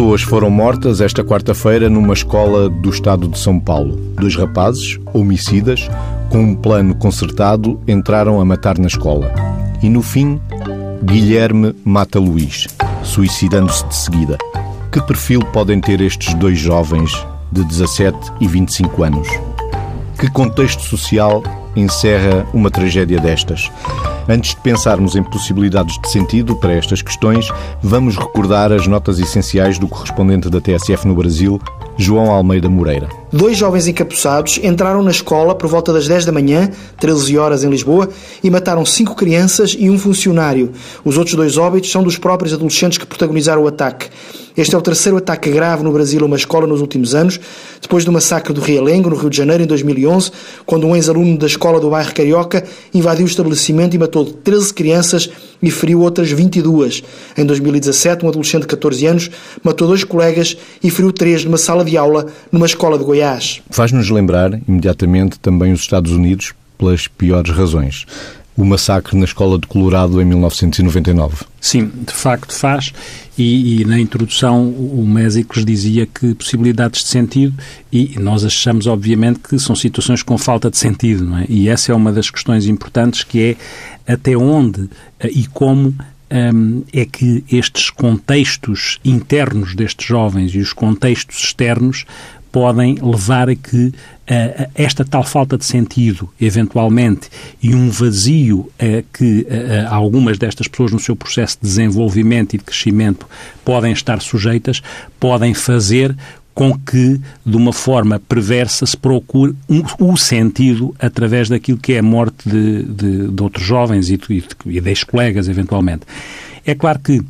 Pessoas foram mortas esta quarta-feira numa escola do estado de São Paulo. Dois rapazes, homicidas, com um plano concertado, entraram a matar na escola. E no fim, Guilherme mata Luís, suicidando-se de seguida. Que perfil podem ter estes dois jovens de 17 e 25 anos? Que contexto social encerra uma tragédia destas? Antes de pensarmos em possibilidades de sentido para estas questões, vamos recordar as notas essenciais do correspondente da TSF no Brasil, João Almeida Moreira. Dois jovens encapuçados entraram na escola por volta das 10 da manhã, 13 horas em Lisboa, e mataram cinco crianças e um funcionário. Os outros dois óbitos são dos próprios adolescentes que protagonizaram o ataque. Este é o terceiro ataque grave no Brasil a uma escola nos últimos anos, depois do massacre do Realengo, no Rio de Janeiro, em 2011, quando um ex-aluno da escola do bairro Carioca invadiu o estabelecimento e matou 13 crianças e feriu outras 22. Em 2017, um adolescente de 14 anos matou dois colegas e feriu três numa sala de aula numa escola de Goiás. Goiás. Faz-nos lembrar, imediatamente, também os Estados Unidos pelas piores razões. O massacre na escola de Colorado em 1999. Sim, de facto faz. E, e, na introdução o Mésicles dizia que possibilidades de sentido, e nós achamos, obviamente, que são situações com falta de sentido, não é? E essa é uma das questões importantes, que é até onde eh, e como um, é que estes contextos internos destes jovens e os contextos externos podem levar a que uh, esta tal falta de sentido, eventualmente, e um vazio uh, que uh, algumas destas pessoas no seu processo de desenvolvimento e de crescimento podem estar sujeitas, podem fazer com que, de uma forma perversa, se procure um, o sentido através daquilo que é a morte de, de, de outros jovens e de, e de ex-colegas, eventualmente. É claro que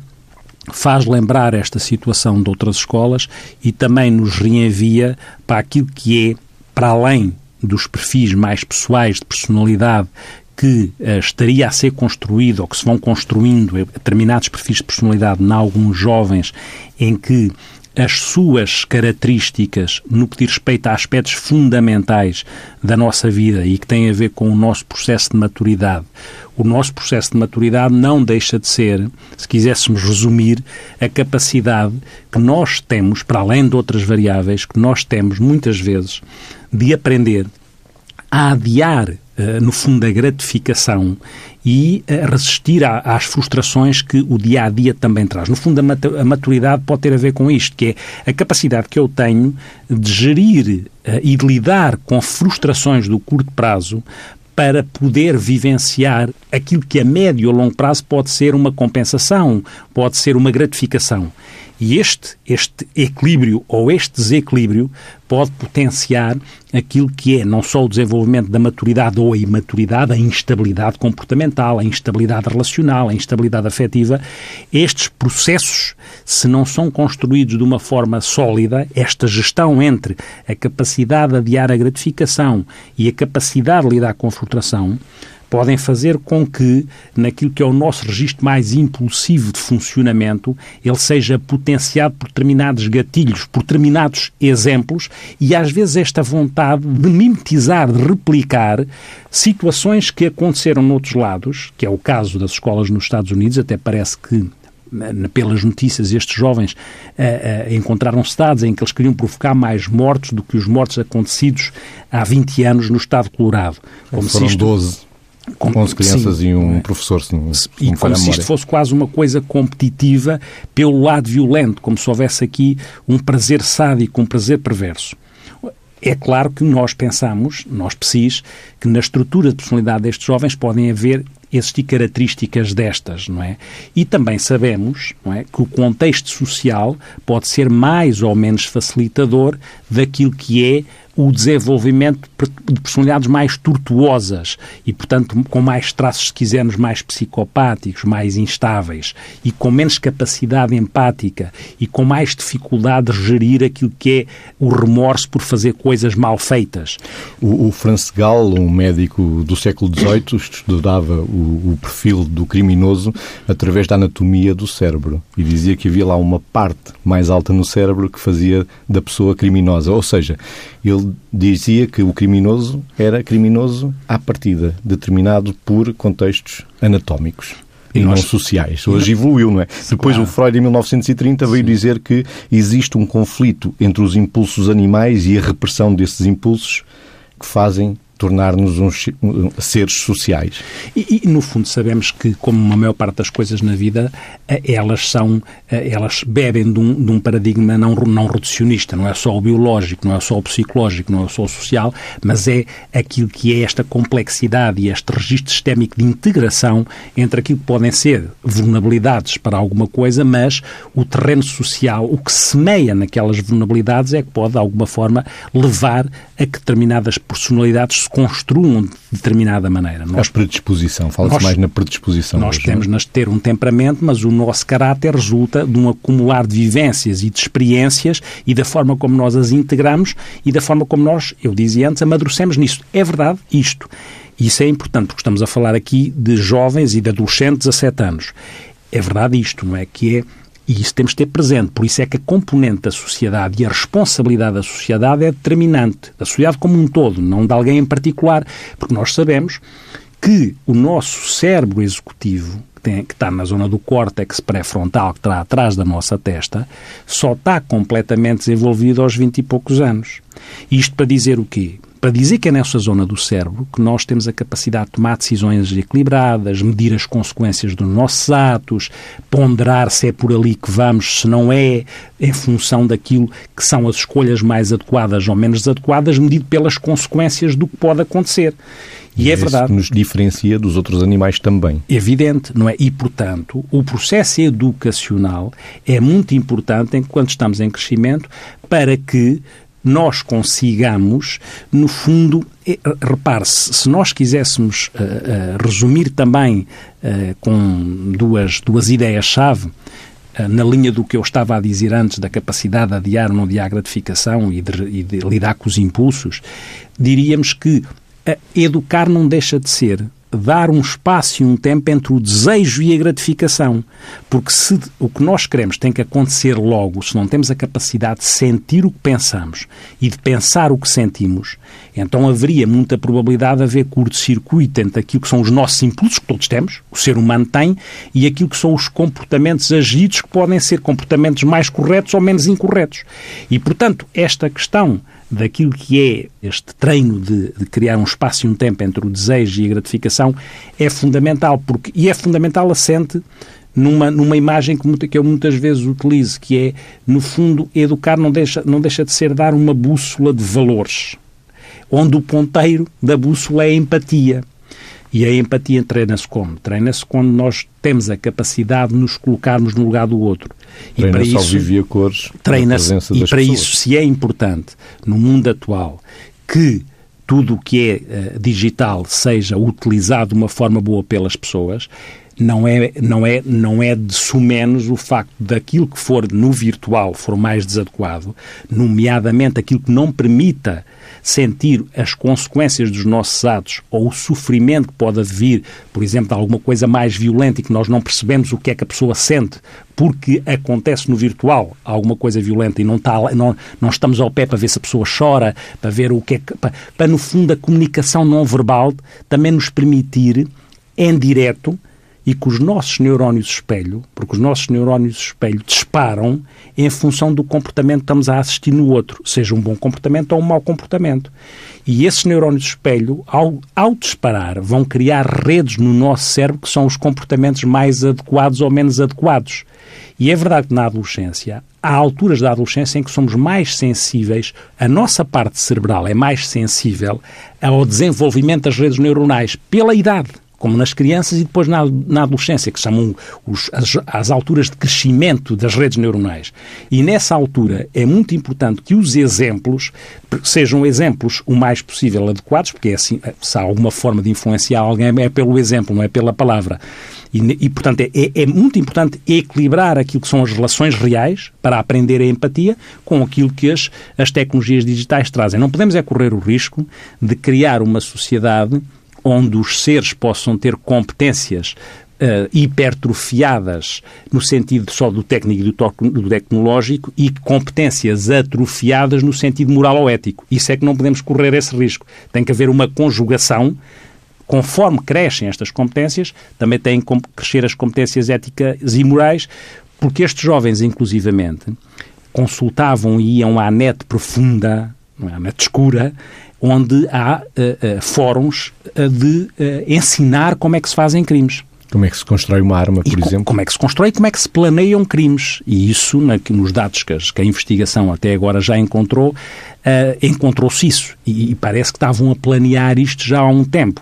faz lembrar esta situação de outras escolas e também nos reenvia para aquilo que é, para além dos perfis mais pessoais de personalidade que uh, estaria a ser construído ou que se vão construindo determinados perfis de personalidade em alguns jovens em que as suas características no que diz respeito a aspectos fundamentais da nossa vida e que têm a ver com o nosso processo de maturidade. O nosso processo de maturidade não deixa de ser, se quiséssemos resumir, a capacidade que nós temos, para além de outras variáveis, que nós temos muitas vezes de aprender a adiar no fundo, a gratificação e a resistir às frustrações que o dia a dia também traz. No fundo, a maturidade pode ter a ver com isto, que é a capacidade que eu tenho de gerir eh, e de lidar com frustrações do curto prazo para poder vivenciar aquilo que a médio ou longo prazo pode ser uma compensação, pode ser uma gratificação. E este, este equilíbrio ou este desequilíbrio pode potenciar aquilo que é não só o desenvolvimento da maturidade ou a imaturidade, a instabilidade comportamental, a instabilidade relacional, a instabilidade afetiva. Estes processos, se não são construídos de uma forma sólida, esta gestão entre a capacidade de adiar a gratificação e a capacidade de lidar com a frustração, podem fazer com que, naquilo que é o nosso registro mais impulsivo de funcionamento, ele seja potenciado por determinados gatilhos, por determinados exemplos e às vezes esta vontade de mimetizar, de replicar situações que aconteceram noutros lados, que é o caso das escolas nos Estados Unidos, até parece que pelas notícias, estes jovens uh, uh, encontraram-se dados em que eles queriam provocar mais mortos do que os mortos acontecidos há 20 anos no estado de Colorado. Como Foram se isto, 12. Com 11 crianças sim, e um é? professor. Se, e como se isto fosse quase uma coisa competitiva pelo lado violento, como se houvesse aqui um prazer sádico, um prazer perverso. É claro que nós pensamos, nós psis, que na estrutura de personalidade destes jovens podem haver existir características destas, não é? E também sabemos, não é, que o contexto social pode ser mais ou menos facilitador daquilo que é o desenvolvimento de personalidades mais tortuosas e, portanto, com mais traços, se quisermos, mais psicopáticos, mais instáveis e com menos capacidade empática e com mais dificuldade de gerir aquilo que é o remorso por fazer coisas mal feitas. O, o Gall, um médico do século XVIII, estudava o, o perfil do criminoso através da anatomia do cérebro e dizia que havia lá uma parte mais alta no cérebro que fazia da pessoa criminosa, ou seja, ele dizia que o criminoso era criminoso à partida, determinado por contextos anatómicos. e não sociais. Hoje evoluiu, não é? Depois claro. o Freud, em 1930, veio Sim. dizer que existe um conflito entre os impulsos animais e a repressão desses impulsos que fazem tornar-nos uns seres sociais. E, e, no fundo, sabemos que, como a maior parte das coisas na vida, eh, elas são, eh, elas bebem de um, de um, paradigma não, não reducionista. Não é só o biológico, não é só o psicológico, não é só o social, mas é aquilo que é esta complexidade e este registro sistémico de integração entre aquilo que podem ser vulnerabilidades para alguma coisa, mas o terreno social, o que semeia naquelas vulnerabilidades é que pode, de alguma forma, levar a que determinadas personalidades se construam de determinada maneira. Nós, a predisposição, fala-se mais na predisposição. Nós hoje, temos de ter um temperamento, mas o nosso caráter resulta de um acumular de vivências e de experiências e da forma como nós as integramos e da forma como nós, eu dizia antes, amadurecemos nisso. É verdade isto. Isso é importante, porque estamos a falar aqui de jovens e de adolescentes a 7 anos. É verdade isto, não é? Que é e isso temos de ter presente. Por isso é que a componente da sociedade e a responsabilidade da sociedade é determinante. Da sociedade como um todo, não de alguém em particular. Porque nós sabemos que o nosso cérebro executivo, que, tem, que está na zona do córtex pré-frontal, que está atrás da nossa testa, só está completamente desenvolvido aos 20 e poucos anos. Isto para dizer o quê? Para dizer que é nessa zona do cérebro que nós temos a capacidade de tomar decisões equilibradas, medir as consequências dos nossos atos, ponderar se é por ali que vamos, se não é, em função daquilo que são as escolhas mais adequadas ou menos adequadas, medido pelas consequências do que pode acontecer. E, é verdade. que nos diferencia dos outros animais também. Evidente, não é? E, portanto, o processo educacional é muito importante enquanto estamos em crescimento para que nós consigamos, no fundo, eh, repare-se, se nós quiséssemos uh, uh, resumir também uh, com duas, duas ideias-chave, na linha do que eu estava a dizer antes, da capacidade de adiar ou não adiar gratificação e de, e de lidar com os impulsos, diríamos que educar não deixa de ser dar um espaço e um tempo entre o desejo e a gratificação. Porque se o que nós queremos tem que acontecer logo, se não temos a capacidade de sentir o que pensamos e de pensar o que sentimos, então haveria muita probabilidade de haver curto-circuito entre aquilo que são os nossos impulsos, que todos temos, o ser humano tem, e aquilo que são os comportamentos agidos, que podem ser comportamentos mais corretos ou menos incorretos. E, portanto, esta questão daquilo que é este treino de, de, criar um espaço e um tempo entre o desejo e a gratificação é fundamental, porque, e é fundamental assente numa, numa imagem que, que eu muitas vezes utilizo, que é, no fundo, educar não deixa, não deixa de ser dar uma bússola de valores, onde o ponteiro da bússola é a empatia. E a empatia treina-se como? Treina-se quando nós temos a capacidade de nos colocarmos no lugar do outro. E para isso, vivia cores treina-se, e para pessoas. isso, se é importante, no mundo atual, que tudo o que é uh, digital seja utilizado de uma forma boa pelas pessoas, não é, não é, não é de sumenos o facto daquilo que for no virtual for mais desadequado, nomeadamente aquilo que não permita sentir as consequências dos nossos atos ou o sofrimento que pode vir, por exemplo, de alguma coisa mais violenta e que nós não percebemos o que é que a pessoa sente porque acontece no virtual alguma coisa violenta e não, está, não, não estamos ao pé para ver se a pessoa chora, para ver o que é que. Para, para no fundo, a comunicação não verbal também nos permitir, em direto, e que os nossos neurónios espelho, porque os nossos neurónios espelho disparam em função do comportamento que estamos a assistir no outro, seja um bom comportamento ou um mau comportamento. E esses neurónios espelho, ao, ao disparar, vão criar redes no nosso cérebro que são os comportamentos mais adequados ou menos adequados. E é verdade que na adolescência há alturas da adolescência em que somos mais sensíveis, a nossa parte cerebral é mais sensível ao desenvolvimento das redes neuronais pela idade como nas crianças e depois na, na adolescência, que chamam os, as, as alturas de crescimento das redes neuronais. E nessa altura é muito importante que os exemplos sejam exemplos o mais possível adequados, porque é assim, se há alguma forma de influenciar alguém é pelo exemplo, não é pela palavra. E, e portanto, é, é, muito importante equilibrar aquilo que são as relações reais para aprender a empatia com aquilo que as, as tecnologias digitais trazem. Não podemos é correr o risco de criar uma sociedade onde os seres possam ter competências uh, hipertrofiadas no sentido só do técnico e do, tecnológico e competências atrofiadas no sentido moral ou ético. Isso é que não podemos correr esse risco. Tem que haver uma conjugação conforme crescem estas competências, também têm que crescer as competências éticas e morais, porque estes jovens, inclusivamente, consultavam e iam à net profunda, à net escura, onde há uh, uh, fóruns uh, de ensinar como é que se fazem crimes. Como é que se constrói uma arma, por e exemplo? Como é que se constrói e como é que se planeiam crimes. E isso, na, nos dados que, a investigação até agora já encontrou, encontrou-se isso. E, e parece que estavam a planear isto já há um tempo.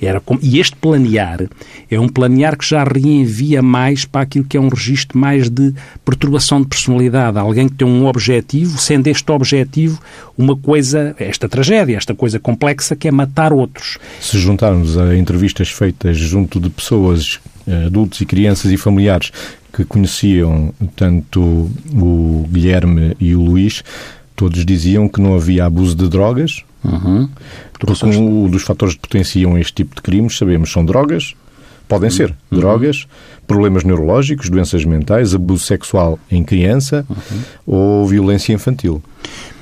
Era como, e este planear é um planear que já reenvia mais para aquilo que é um registro mais de perturbação de personalidade. Alguém que tem um objetivo, sendo este objetivo uma coisa, esta tragédia, esta coisa complexa que é matar outros. Se juntarmos a entrevistas feitas junto de pessoas, eh, adultos e crianças e familiares que conheciam tanto o Guilherme e o Luís, todos diziam que não havia abuso de drogas, Uhum. Porque um dos fatores que potenciam este tipo de crimes, sabemos, são drogas, podem uhum. ser uhum. drogas, problemas neurológicos, doenças mentais, abuso sexual em criança uhum. ou violência infantil.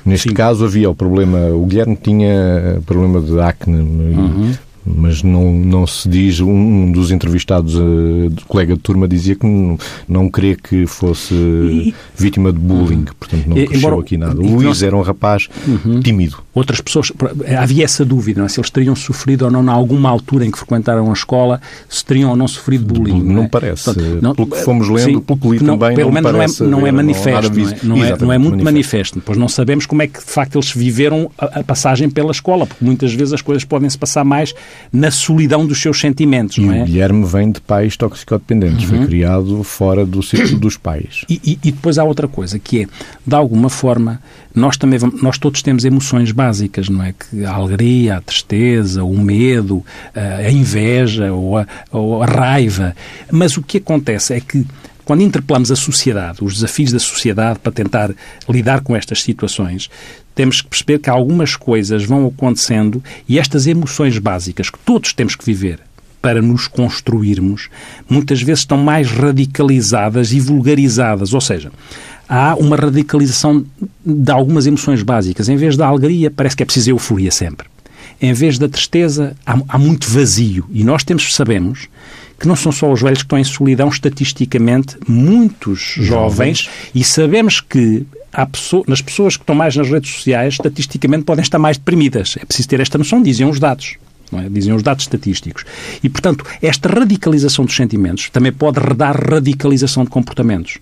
Neste Sim. caso havia o problema, o Guilherme tinha problema de acne uhum mas não, não se diz, um dos entrevistados, uh, colega de turma, dizia que não, não crê que fosse e, vítima de bullying, portanto não cresceu aqui nada. O Luís era um rapaz uhum. tímido. Outras pessoas, havia essa dúvida, não é? se eles teriam sofrido ou não, em alguma altura em que frequentaram a escola, se teriam ou não sofrido bullying. Não, não é? parece, portanto, não, pelo que fomos lendo, sim, pelo que li também, pelo não menos parece não é, não é manifesto, não, é? Não, é, é muito manifesto. manifesto, pois não sabemos como é que de facto eles viveram a, a passagem pela escola, porque muitas vezes as coisas podem se passar mais na solidão dos seus sentimentos, e não é? o Guilherme vem de pais toxicodependentes, uhum. foi criado fora do círculo dos pais. E, e, e, depois há outra coisa, que é, de alguma forma, nós também vamos, nós todos temos emoções básicas, não é? Que a alegria, a tristeza, o medo, a inveja ou a, ou a raiva. Mas o que acontece é que quando interpelamos a sociedade, os desafios da sociedade para tentar lidar com estas situações, temos que perceber que algumas coisas vão acontecendo e estas emoções básicas que todos temos que viver para nos construirmos, muitas vezes estão mais radicalizadas e vulgarizadas. Ou seja, há uma radicalização de algumas emoções básicas. Em vez da alegria, parece que é preciso euforia sempre. Em vez da tristeza, há, há muito vazio. E nós temos, sabemos que não são só os velhos que estão em solidão, estatisticamente, muitos jovens, jovens e sabemos que pessoa, nas pessoas que estão mais nas redes sociais, estatisticamente podem estar mais deprimidas. É preciso ter esta noção, diziam os dados. É? Dizem os dados estatísticos. E, portanto, esta radicalização dos sentimentos também pode redar radicalização de comportamentos.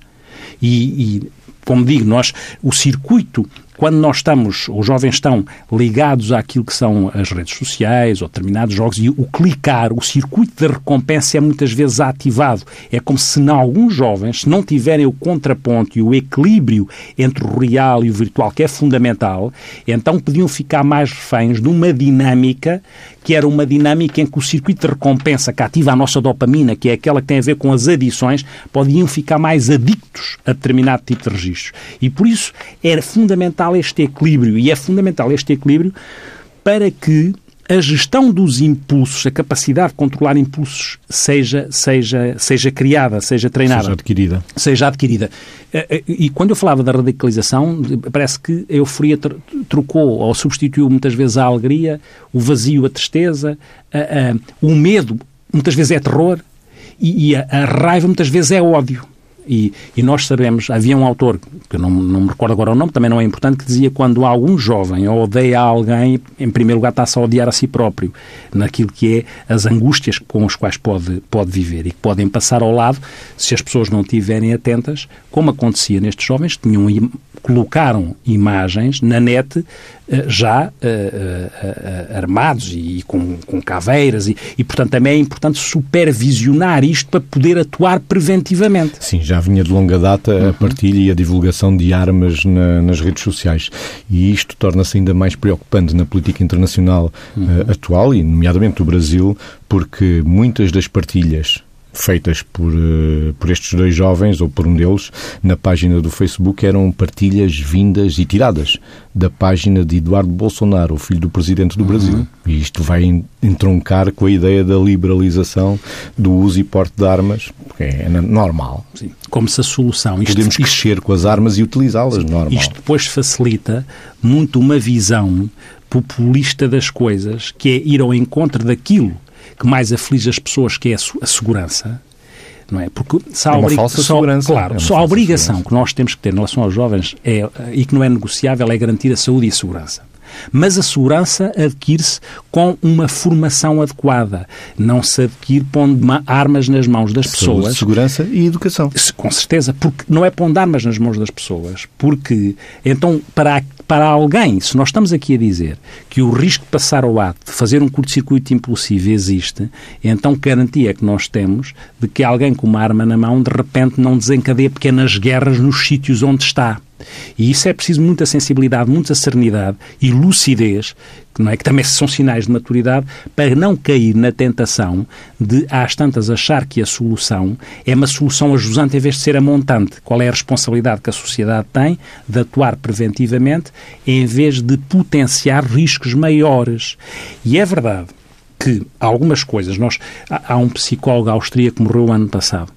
E, e como digo, nós, o circuito quando nós estamos, os jovens estão ligados àquilo que são as redes sociais ou determinados jogos e o clicar, o circuito de recompensa é muitas vezes ativado. É como se em alguns jovens, não tiverem o contraponto e o equilíbrio entre o real e o virtual, que é fundamental, então podiam ficar mais reféns de uma dinâmica que era uma dinâmica em que o circuito de recompensa que ativa a nossa dopamina, que é aquela que tem a ver com as adições, podiam ficar mais adictos a determinado tipo de registros. E por isso era fundamental este equilíbrio, e é fundamental este equilíbrio para que a gestão dos impulsos, a capacidade de controlar impulsos seja, seja, seja criada, seja treinada. Seja adquirida. Seja adquirida. Eh, eh, e quando eu falava da radicalização, parece que a euforia trocou ou substituiu muitas vezes a alegria, o vazio, a tristeza, a, a, o medo, muitas vezes é terror, e, e a, a raiva muitas vezes é ódio. E, e, nós sabemos, havia um autor, que eu não, não me recordo agora o nome, também não é importante, que dizia quando algum jovem odeia alguém, em primeiro lugar está-se a odiar a si próprio, naquilo que é as angústias com as quais pode, pode viver e que podem passar ao lado se as pessoas não estiverem atentas, como acontecia nestes jovens, tinham, colocaram imagens na net eh, já uh, uh, armados e, com, com caveiras e, e, portanto, também é importante supervisionar isto para poder atuar preventivamente. Sim, já vinha de longa data uhum. a partilha e a divulgação de armas na, nas redes sociais e isto torna-se ainda mais preocupante na política internacional uhum. uh, atual e, nomeadamente, do Brasil, porque muitas das partilhas feitas por, uh, por estes dois jovens, ou por um deles, na página do Facebook, eram partilhas vindas e tiradas da página de Eduardo Bolsonaro, o filho do presidente do uhum. Brasil. E isto vai entroncar com a ideia da liberalização do uso e porte de armas, porque é normal. Sim. Como se a solução... Isto, Podemos crescer isto, com as armas e utilizá-las, normal. Isto depois facilita muito uma visão populista das coisas, que é ir ao encontro daquilo que mais aflige as pessoas, que é a segurança, não é? Porque se há é uma falsa só, segurança. Claro, é só a obrigação segurança. que nós temos que ter em relação aos jovens é, e que não é negociável é garantir a saúde e a segurança. Mas a segurança adquire-se com uma formação adequada. Não se adquire pondo armas nas mãos das pessoas. Saúde, segurança e educação. Com certeza, porque não é pondo armas nas mãos das pessoas. Porque, então, para, para alguém, se nós estamos aqui a dizer que o risco de passar ao ato, de fazer um curto-circuito impulsivo existe, então garantia que nós temos de que alguém com uma arma na mão, de repente, não desencadeia pequenas guerras nos sítios onde está. E isso é preciso muita sensibilidade, muita serenidade e lucidez, que, não é, que também são sinais de maturidade, para não cair na tentação de, às tantas, achar que a solução é uma solução ajusante em vez de ser a montante. Qual é a responsabilidade que a sociedade tem de atuar preventivamente em vez de potenciar riscos maiores? E é verdade que algumas coisas, nós, há um psicólogo austríaco que morreu ano passado,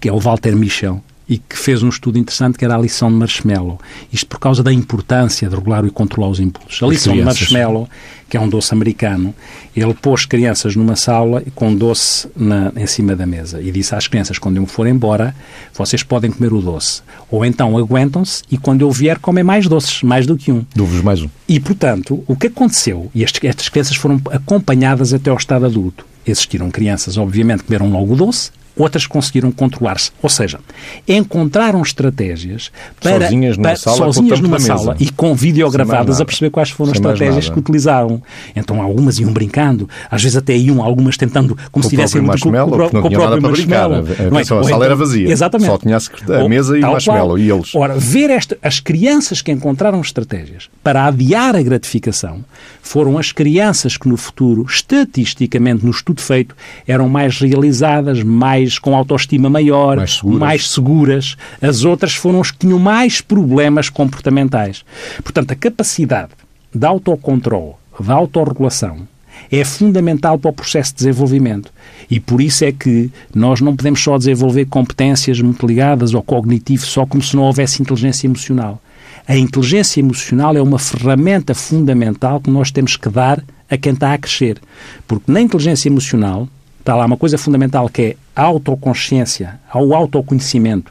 que é o Walter Michel, e que fez um estudo interessante que era a lição de marshmallow. Isto por causa da importância de regular e controlar os impulsos. A lição de marshmallow, que é um doce americano, ele pôs crianças numa sala com doce na, em cima da mesa e disse às crianças, quando eu me for embora, vocês podem comer o doce. Ou então aguentam-se e quando eu vier comem mais doces, mais do que um. Dou-vos mais um. E, portanto, o que aconteceu, e estas, estas crianças foram acompanhadas até ao estado adulto, existiram crianças, obviamente, que comeram logo o doce, outras conseguiram controlar-se. Ou seja, encontraram estratégias para sozinhas numa, para, sala, sozinhas numa sala e com videogravadas a perceber quais foram as estratégias que utilizaram. Então algumas iam brincando, às vezes até iam algumas tentando como com se tivessem com, com, com, o próprio marshmallow. Não é? a sala então, era vazia. Exatamente. Só tinha a, mesa e o marshmallow qual. e eles. Ora, ver esta, as crianças que encontraram estratégias para adiar a gratificação foram as crianças que no futuro, estatisticamente, no estudo feito, eram mais realizadas, mais mais com autoestima maior, mais seguras. mais seguras. As outras foram as que tinham mais problemas comportamentais. Portanto, a capacidade de autocontrole, de autorregulação, é fundamental para o processo de desenvolvimento. E por isso é que nós não podemos só desenvolver competências muito ligadas ao cognitivo só como se não houvesse inteligência emocional. A inteligência emocional é uma ferramenta fundamental que nós temos que dar a quem está a crescer. Porque na inteligência emocional está lá uma coisa fundamental que é a autoconsciência, o autoconhecimento.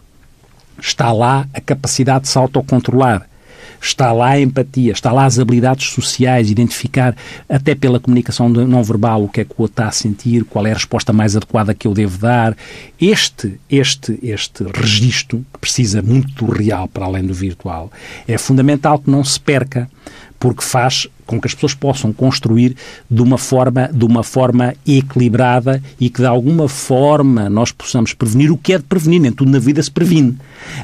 Está lá a capacidade de se autocontrolar. Está lá a empatia, está lá as habilidades sociais, identificar até pela comunicação não verbal o que é que o outro está a sentir, qual é a resposta mais adequada que eu devo dar. Este, este, este registro, que precisa muito do real para além do virtual, é fundamental que não se perca, porque faz com que as pessoas possam construir de uma forma, de uma forma equilibrada e que de alguma forma nós possamos prevenir o que é de prevenir, nem tudo na vida se previne.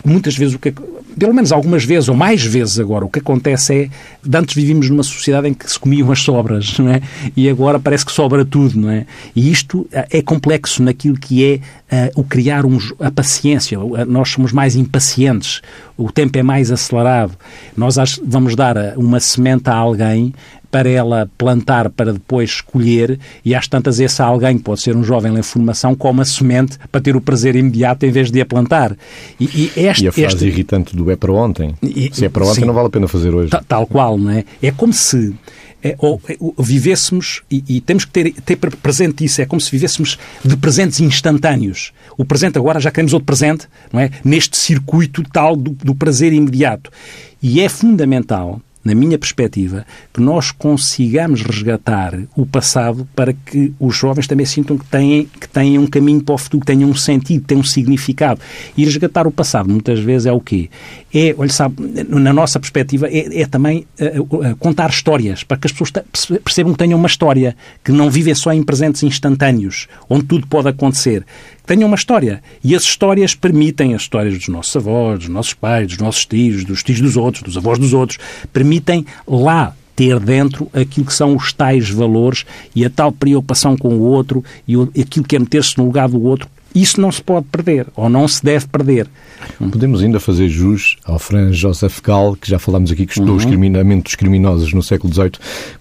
Muitas vezes o que pelo menos algumas vezes, ou mais vezes agora, o que acontece é, antes vivíamos numa sociedade em que se comiam as sobras, não é? E agora parece que sobra tudo, não é? E isto eh, é complexo naquilo que é uh, o criar um, a paciência. Nós somos mais impacientes, o tempo é mais acelerado. Nós vamos dar uma semente a alguém para ela plantar para depois colher e às tantas esse alguém, pode ser um jovem em formação, come a semente para ter o prazer imediato em vez de a plantar. E, e, este, e a frase este... irritante do é para ontem. E, se é para ontem sim, não vale a pena fazer hoje. Tal qual, não é? É como se é, ou, ou, vivêssemos, e, e, temos que ter, ter presente isso, é como se vivêssemos de presentes instantâneos. O presente agora já queremos outro presente, não é? Neste circuito tal do, do prazer imediato. E é fundamental na minha perspectiva, que nós consigamos resgatar o passado para que os jovens também sintam que têm, que têm um caminho para o futuro, que tenham um sentido, tenham um significado. E resgatar o passado, muitas vezes, é o quê? É, olha, sabe, na nossa perspectiva, é, é também uh, uh, contar histórias, para que as pessoas percebam que tenham uma história, que não vivem só em presentes instantâneos, onde tudo pode acontecer tenham uma história. E as histórias permitem, as histórias dos nossos avós, dos nossos pais, dos nossos tios, dos tios dos outros, dos avós dos outros, permitem lá ter dentro aquilo que são os tais valores e a tal preocupação com o outro e aquilo que é meter-se no lugar do outro isso não se pode perder, ou não se deve perder. Podemos ainda fazer jus ao Franz Joseph Gall, que já falámos aqui, que estudou uhum. os criminamentos criminosos no século XVIII,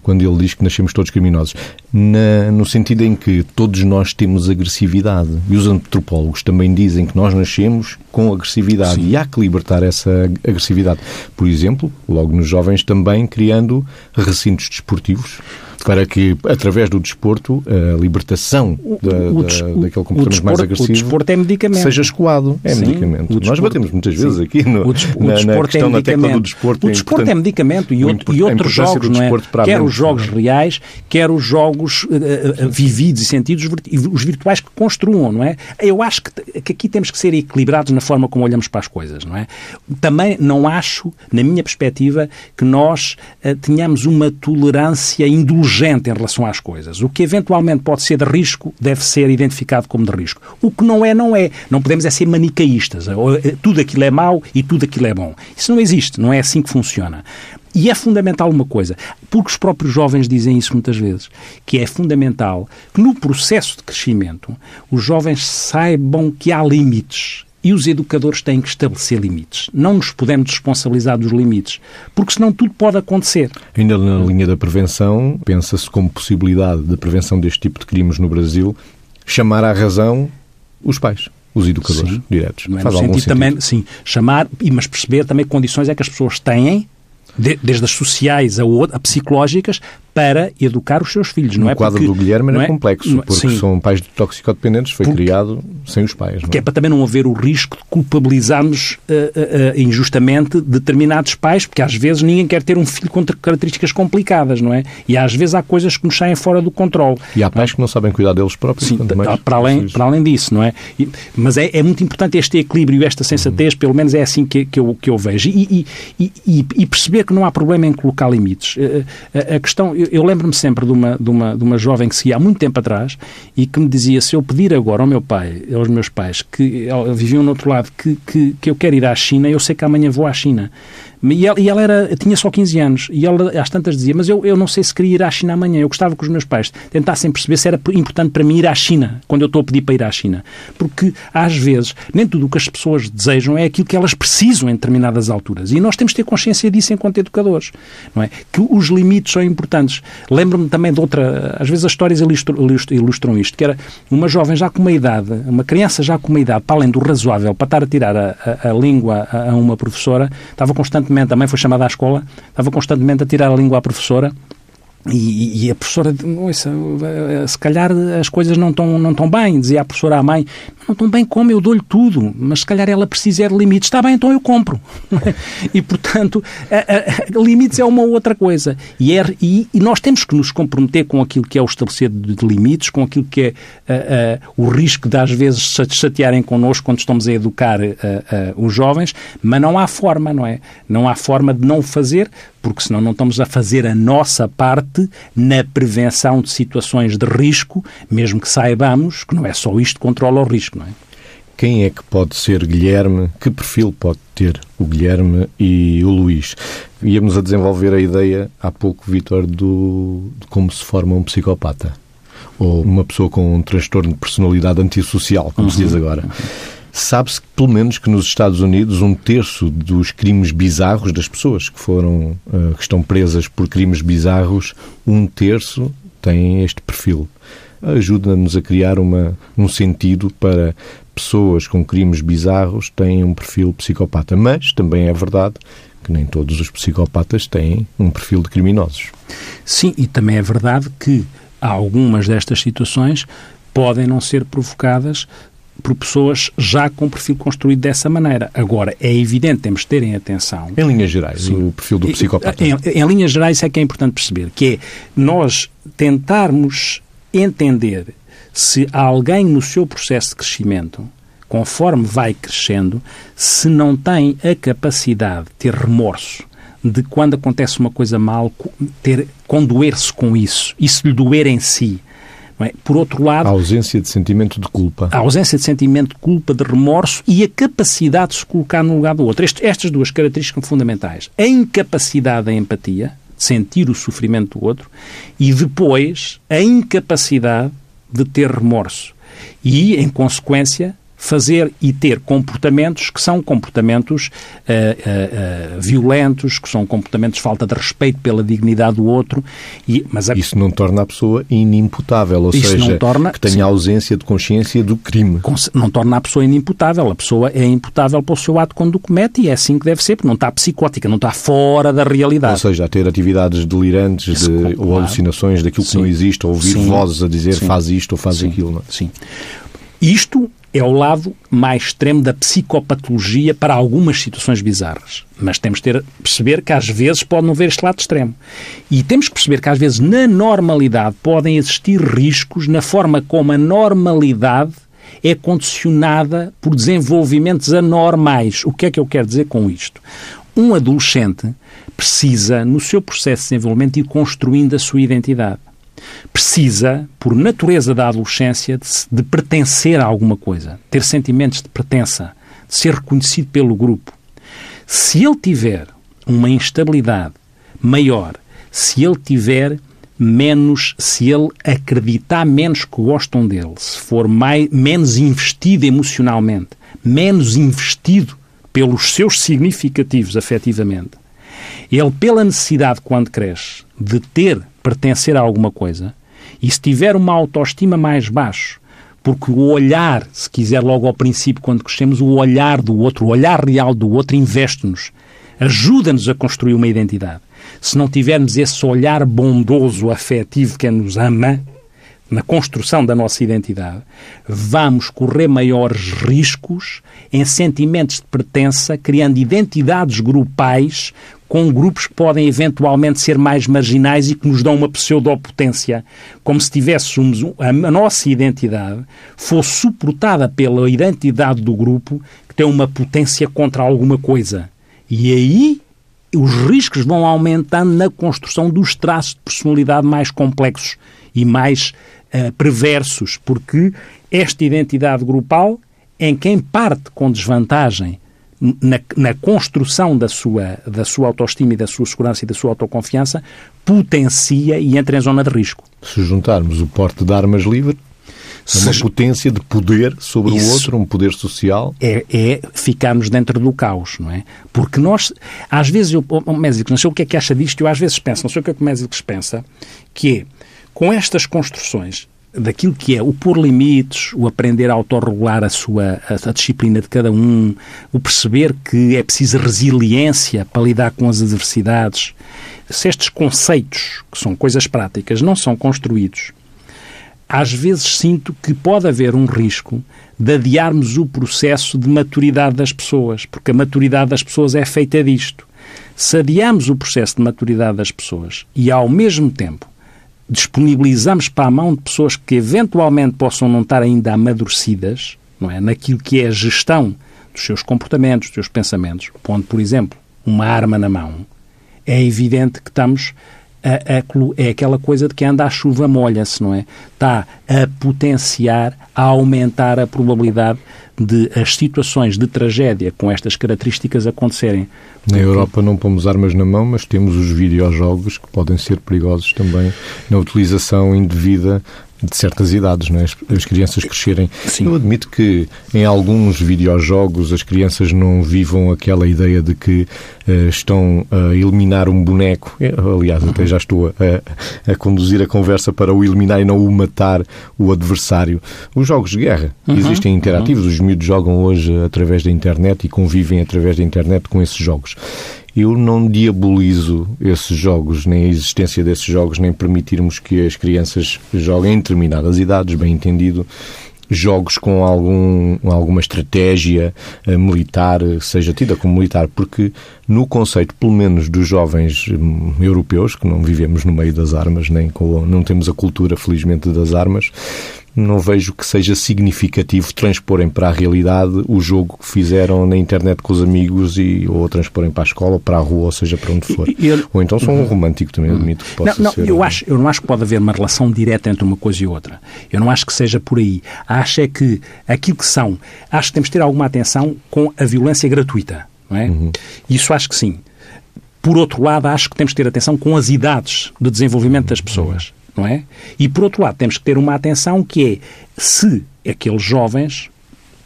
quando ele diz que nascemos todos criminosos. Na, no sentido em que todos nós temos agressividade. E os antropólogos também dizem que nós nascemos com agressividade. Sim. E há que libertar essa agressividade. Por exemplo, logo nos jovens também criando recintos desportivos para que, através do desporto, a libertação da, o, da, daquele comportamento desporto, mais agressivo o desporto é medicamento. seja escoado. É Sim, medicamento. Desporto, Nós batemos muitas vezes Sim. aqui no, o na, na questão é da tecla do desporto. O desporto é medicamento e, outro, e outros jogos, não é? Quer os jogos reais, quer os jogos uh, uh, vividos e sentidos, os virtuais que construam, não é? Eu acho que, que aqui temos que ser equilibrados na forma como olhamos para as coisas, não é? Também não acho, na minha perspectiva, que nós uh, tenhamos uma tolerância indulgente em relação às coisas. O que eventualmente pode ser de risco deve ser identificado como de risco. O que não é, não é. Não podemos é ser manicaístas. Tudo aquilo é mau e tudo aquilo é bom. Isso não existe, não é assim que funciona. E é fundamental uma coisa, porque os próprios jovens dizem isso muitas vezes, que é fundamental que no processo de crescimento os jovens saibam que há limites e os educadores têm que estabelecer limites. Não nos podemos responsabilizar dos limites, porque senão tudo pode acontecer. Ainda na linha da prevenção, pensa-se como possibilidade de prevenção deste tipo de crimes no Brasil chamar à razão os pais os educadores sim, diretos. Não é Faz sentido, sentido, também, sim, chamar, mas perceber também que condições é que as pessoas têm desde as sociais a, a, psicológicas, para educar os seus filhos. Não o é quadro porque, do Guilherme era é, complexo, porque sim, são pais de toxicodependentes, foi porque, criado sem os pais. Porque é? é? para também não haver o risco de culpabilizarmos uh, uh, injustamente determinados pais, porque às vezes ninguém quer ter um filho com características complicadas, não é? E às vezes há coisas que nos saem fora do controle. E há pais que não sabem cuidar deles próprios. Sim, para, além, para além disso, não é? E, mas é, é, muito importante este equilíbrio, esta sensatez, uhum. pelo menos é assim que, que, eu, que eu vejo. E, e, e, perceber que não há problema em colocar limites. A, a questão, eu, eu lembro-me sempre de uma, de, uma, de uma jovem que seguia há muito tempo atrás e que me dizia se eu pedir agora ao meu pai, aos meus pais, que viviam no outro lado, que, que, que eu quero ir à China, eu sei que amanhã vou à China. E ela, e ela era, tinha só 15 anos e ela às tantas dizia, mas eu, eu não sei se queria ir à China amanhã. Eu gostava que os meus pais tentassem perceber se era importante para mim ir à China, quando eu estou a pedir para ir à China. Porque, às vezes, nem tudo o que as pessoas desejam é aquilo que elas precisam em determinadas alturas. E nós temos de ter consciência disso enquanto educadores. Não é? Que os limites são importantes. Lembro-me também de outra... Às vezes as histórias ilustram, ilustram isto, que era uma jovem já com uma idade, uma criança já com uma idade, para além do razoável, para estar a tirar a, a, a língua a, a uma professora, estava constantemente constantemente, a mãe foi chamada à escola, estava constantemente a tirar a língua à professora e, e, a professora, ouça, se calhar as coisas não estão não tão bem, dizia a professora à mãe, não estão bem como, eu dou-lhe tudo, mas se calhar ela precisa de limites. Está bem, então eu compro. e, portanto, a, a, limites é uma outra coisa. E, é, e, e, nós temos que nos comprometer com aquilo que é o estabelecer de, de limites, com aquilo que é o risco de, às vezes, se chatearem connosco quando estamos a educar os jovens, mas não há forma, não é? Não há forma de não fazer, porque senão não estamos a fazer a nossa parte na prevenção de situações de risco, mesmo que saibamos que não é só isto que controla o risco, não é? Quem é que pode ser Guilherme? Que perfil pode ter o Guilherme e o Luís? Íamos a desenvolver a ideia há pouco, Vitor, do, de como se forma um psicopata. Ou uma pessoa com um transtorno de personalidade antissocial, como uhum. se diz uhum. Sabe-se, pelo menos, que nos Estados Unidos um terço dos crimes bizarros, das pessoas que foram, uh, que estão presas por crimes bizarros, um terço tem este perfil. Ajuda-nos a criar uma, um sentido para pessoas com crimes bizarros têm um perfil psicopata. Mas também é verdade que nem todos os psicopatas têm um perfil de criminosos. Sim, e também é verdade que algumas destas situações podem não ser provocadas por pessoas já com perfil construído dessa maneira. Agora, é evidente, temos de terem atenção. Em linhas gerais, Sim. o perfil do psicopata. Em, em, linhas gerais, é que é importante perceber, que é nós tentarmos entender se alguém no seu processo de crescimento, conforme vai crescendo, se não tem a capacidade de ter remorso, de quando acontece uma coisa mal, ter condoer-se com isso, se lhe doer em si, Por outro lado... A ausência de sentimento de culpa. A ausência de sentimento de culpa, de remorso e a capacidade de se colocar no lugar do outro. Este, estas duas características são fundamentais. A incapacidade da empatia, de sentir o sofrimento do outro, e depois a incapacidade de ter remorso. E, em consequência, fazer e ter comportamentos que são comportamentos uh, uh, uh, violentos, que são comportamentos de falta de respeito pela dignidade do outro. E, mas a... Isso não torna a pessoa inimputável, ou Isso seja, torna, que tenha sim. ausência de consciência do crime. Não torna a pessoa inimputável. A pessoa é imputável pelo seu ato quando o comete e é assim que deve ser, porque não está psicótica, não está fora da realidade. Ou seja, a ter atividades delirantes Isso, de, ou alucinações daquilo sim. que não existe, ou ouvir sim. vozes a dizer faz isto ou faz aquilo. Não? É? Sim. Isto é o lado mais extremo da psicopatologia para algumas situações bizarras. Mas temos ter, perceber que às vezes pode não haver este lado extremo. E temos que perceber que às vezes na normalidade podem existir riscos na forma como a normalidade é condicionada por desenvolvimentos anormais. O que é que eu quero dizer com isto? Um adolescente precisa, no seu processo de desenvolvimento, ir construindo a sua identidade precisa, por natureza da adolescência, de, de pertencer a alguma coisa, ter sentimentos de pertença, de ser reconhecido pelo grupo. Se ele tiver uma instabilidade maior, se ele tiver menos, se ele acreditar menos que gostam dele, se for mais, menos investido emocionalmente, menos investido pelos seus significativos afetivamente, ele, pela necessidade, quando cresce, de ter pertencer a alguma coisa, e se tiver uma autoestima mais baixo, porque o olhar, se quiser logo ao princípio, quando crescemos, o olhar do outro, o olhar real do outro, investe-nos, ajuda-nos a construir uma identidade. Se não tivermos esse olhar bondoso, afetivo, que nos ama, na construção da nossa identidade, vamos correr maiores riscos em sentimentos de pertença, criando identidades grupais com grupos que podem eventualmente ser mais marginais e que nos dão uma pseudopotência, como se tivéssemos a nossa identidade fosse suportada pela identidade do grupo que tem uma potência contra alguma coisa. E aí os riscos vão aumentando na construção dos traços de personalidade mais complexos e mais uh, perversos, porque esta identidade grupal, em quem parte com desvantagem na, na, construção da sua, da sua autoestima e da sua segurança e da sua autoconfiança, potencia e entra em zona de risco. Se juntarmos o porte de armas livre, é uma potência de poder sobre Isso o outro, um poder social. É, é ficarmos dentro do caos, não é? Porque nós, às vezes, eu, o Mésicles, não sei o que é que acha disto, eu às vezes penso, não sei o que é que o Mésicles pensa, que é, com estas construções, daquilo que é o pôr limites, o aprender a autorregular a sua a, a, disciplina de cada um, o perceber que é preciso resiliência para lidar com as adversidades. Se estes conceitos, que são coisas práticas, não são construídos, às vezes sinto que pode haver um risco de adiarmos o processo de maturidade das pessoas, porque a maturidade das pessoas é feita disto. Se adiamos o processo de maturidade das pessoas e, ao mesmo tempo, disponibilizamos para a mão de pessoas que eventualmente possam não estar ainda amadurecidas, não é? Naquilo que é a gestão dos seus comportamentos, dos seus pensamentos, pondo, por exemplo, uma arma na mão, é evidente que estamos é aquela coisa de que anda a chuva molha-se, não é? Está a potenciar, a aumentar a probabilidade de as situações de tragédia com estas características acontecerem. Na Europa não pomos armas na mão, mas temos os videojogos que podem ser perigosos também na utilização indevida de certas idades, não é? as, as crianças crescerem. Sim. Eu admito que em alguns videojogos as crianças não vivam aquela ideia de que uh, estão a eliminar um boneco. Eu, aliás, uhum. até já estou a, a, conduzir a conversa para o eliminar e não o matar o adversário. Os jogos de guerra uhum. existem interativos, uhum. os miúdos jogam hoje através da internet e convivem através da internet com esses jogos. Eu não diabolizo esses jogos, nem a existência desses jogos, nem permitirmos que as crianças joguem em determinadas idades, bem entendido, jogos com algum, alguma estratégia uh, militar, seja tida como militar, porque no conceito, pelo menos dos jovens um, europeus, que não vivemos no meio das armas, nem com, não temos a cultura, felizmente, das armas, não vejo que seja significativo transporem para a realidade o jogo que fizeram na internet com os amigos e, ou transporem para a escola, ou para a rua, ou seja, para onde for. Eu, ou então sou um uhum. romântico também, admito que possa não, não, ser. Eu, acho, eu não acho que pode haver uma relação direta entre uma coisa e outra. Eu não acho que seja por aí. Acho é que aquilo que são, acho que temos de ter alguma atenção com a violência gratuita. Não é? Uhum. Isso acho que sim. Por outro lado, acho que temos de ter atenção com as idades de desenvolvimento das pessoas não é? E por outro lado, temos que ter uma atenção que é se aqueles jovens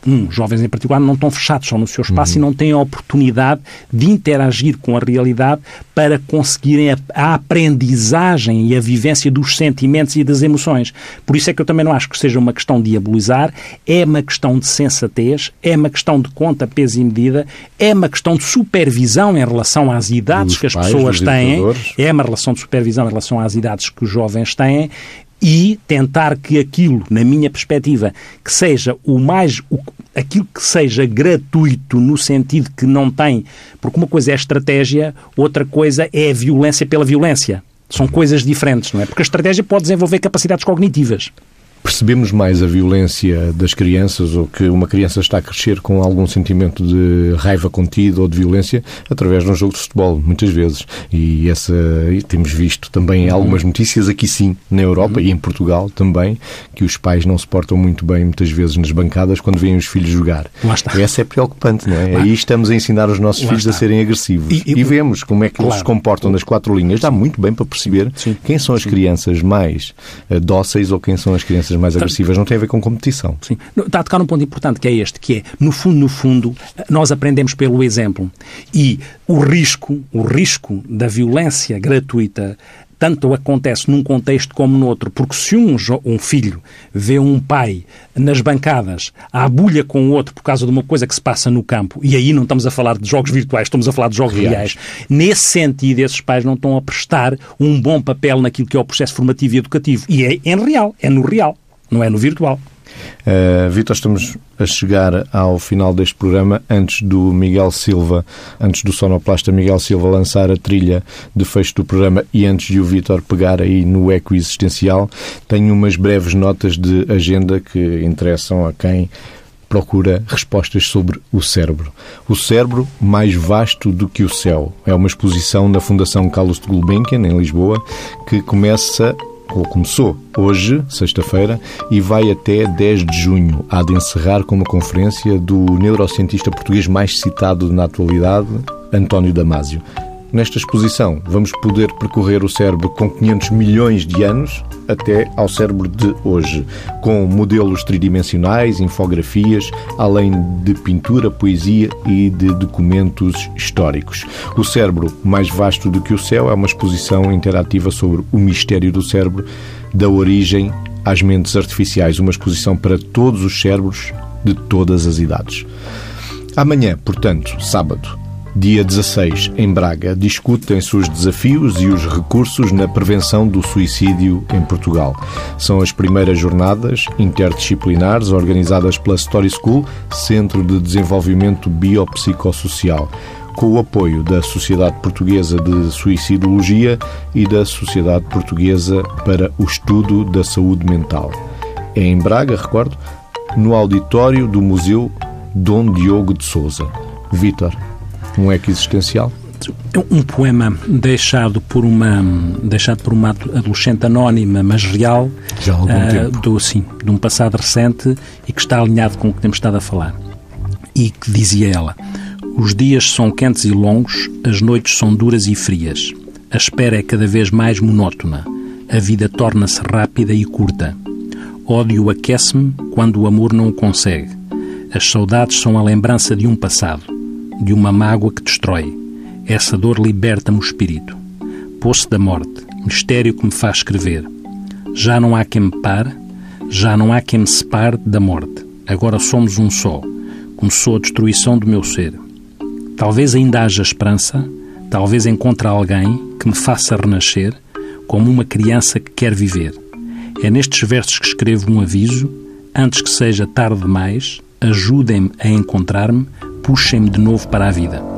um, jovens em particular, não estão fechados só no seu espaço uhum. e não têm a oportunidade de interagir com a realidade para conseguirem a, a, aprendizagem e a vivência dos sentimentos e das emoções. Por isso é que eu também não acho que seja uma questão de diabolizar, é uma questão de sensatez, é uma questão de conta, peso e medida, é uma questão de supervisão em relação às idades que as pais, pessoas têm, é uma relação de supervisão em relação às idades que os jovens têm e tentar que aquilo, na minha perspectiva, que seja o mais o, aquilo que seja gratuito no sentido que não tem, porque uma coisa é estratégia, outra coisa é a violência pela violência. São coisas diferentes, não é? Porque a estratégia pode desenvolver capacidades cognitivas percebemos mais a violência das crianças ou que uma criança está a crescer com algum sentimento de raiva contida ou de violência através de um jogo de futebol, muitas vezes. E essa e temos visto também algumas notícias aqui sim, na Europa e em Portugal também, que os pais não se portam muito bem muitas vezes nas bancadas quando veem os filhos jogar. Essa é preocupante, não é? Lá. Aí estamos a ensinar os nossos Lá filhos está. a serem agressivos. E, e, e, vemos como é que claro. eles se comportam nas quatro linhas. Dá muito bem para perceber sim. quem são as crianças mais uh, dóceis ou quem são as crianças mais agressivas, não tem a ver com competição. Sim. Está a tocar num ponto importante que é este, que é, no fundo, no fundo, nós aprendemos pelo exemplo. E o risco, o risco da violência gratuita tanto acontece num contexto como no outro, porque se um, um, filho vê um pai nas bancadas à bulha com o outro por causa de uma coisa que se passa no campo, e aí não estamos a falar de jogos virtuais, estamos a falar de jogos reais, reais nesse sentido, esses pais não estão a prestar um bom papel naquilo que é o processo formativo e educativo. E é em real, é no real não é no virtual. Uh, Vitor, estamos a chegar ao final deste programa antes do Miguel Silva, antes do sonoplasta Miguel Silva lançar a trilha de fecho do programa e antes de o Vitor pegar aí no eco existencial, tenho umas breves notas de agenda que interessam a quem procura respostas sobre o cérebro. O cérebro mais vasto do que o céu. É uma exposição na Fundação Carlos de Gulbenkian, em Lisboa, que começa ou começou hoje, sexta-feira, e vai até 10 de junho. Há de encerrar com uma conferência do neurocientista português mais citado na atualidade, António Damasio. Nesta exposição, vamos poder percorrer o cérebro com 500 milhões de anos até ao cérebro de hoje, com modelos tridimensionais, infografias, além de pintura, poesia e de documentos históricos. O cérebro mais vasto do que o céu é uma exposição interativa sobre o mistério do cérebro, da origem às mentes artificiais, uma exposição para todos os cérebros de todas as idades. Amanhã, portanto, sábado, dia 16, em Braga, discutem-se os desafios e os recursos na prevenção do suicídio em Portugal. São as primeiras jornadas interdisciplinares organizadas pela Story School, Centro de Desenvolvimento Biopsicossocial com o apoio da Sociedade Portuguesa de Suicidologia e da Sociedade Portuguesa para o Estudo da Saúde Mental. É em Braga, recordo, no auditório do Museu Dom Diogo de Souza. Vítor, um eco existencial? Um poema deixado por uma deixado por uma adolescente anónima, mas real, Já há algum uh, tempo. Do, sim, de um passado recente e que está alinhado com o que temos estado a falar. E que dizia ela: Os dias são quentes e longos, as noites são duras e frias. A espera é cada vez mais monótona. A vida torna-se rápida e curta. Ódio aquece-me quando o amor não o consegue. As saudades são a lembrança de um passado de uma mágoa que destrói. Essa dor liberta-me o espírito. Poço da morte, mistério que me faz escrever. Já não há quem me pare, já não há quem me separe da morte. Agora somos um só. Começou a destruição do meu ser. Talvez ainda haja esperança, talvez encontre alguém que me faça renascer, como uma criança que quer viver. É nestes versos que escrevo um aviso, antes que seja tarde demais, ajudem-me a encontrar-me puxem-me de novo para a vida.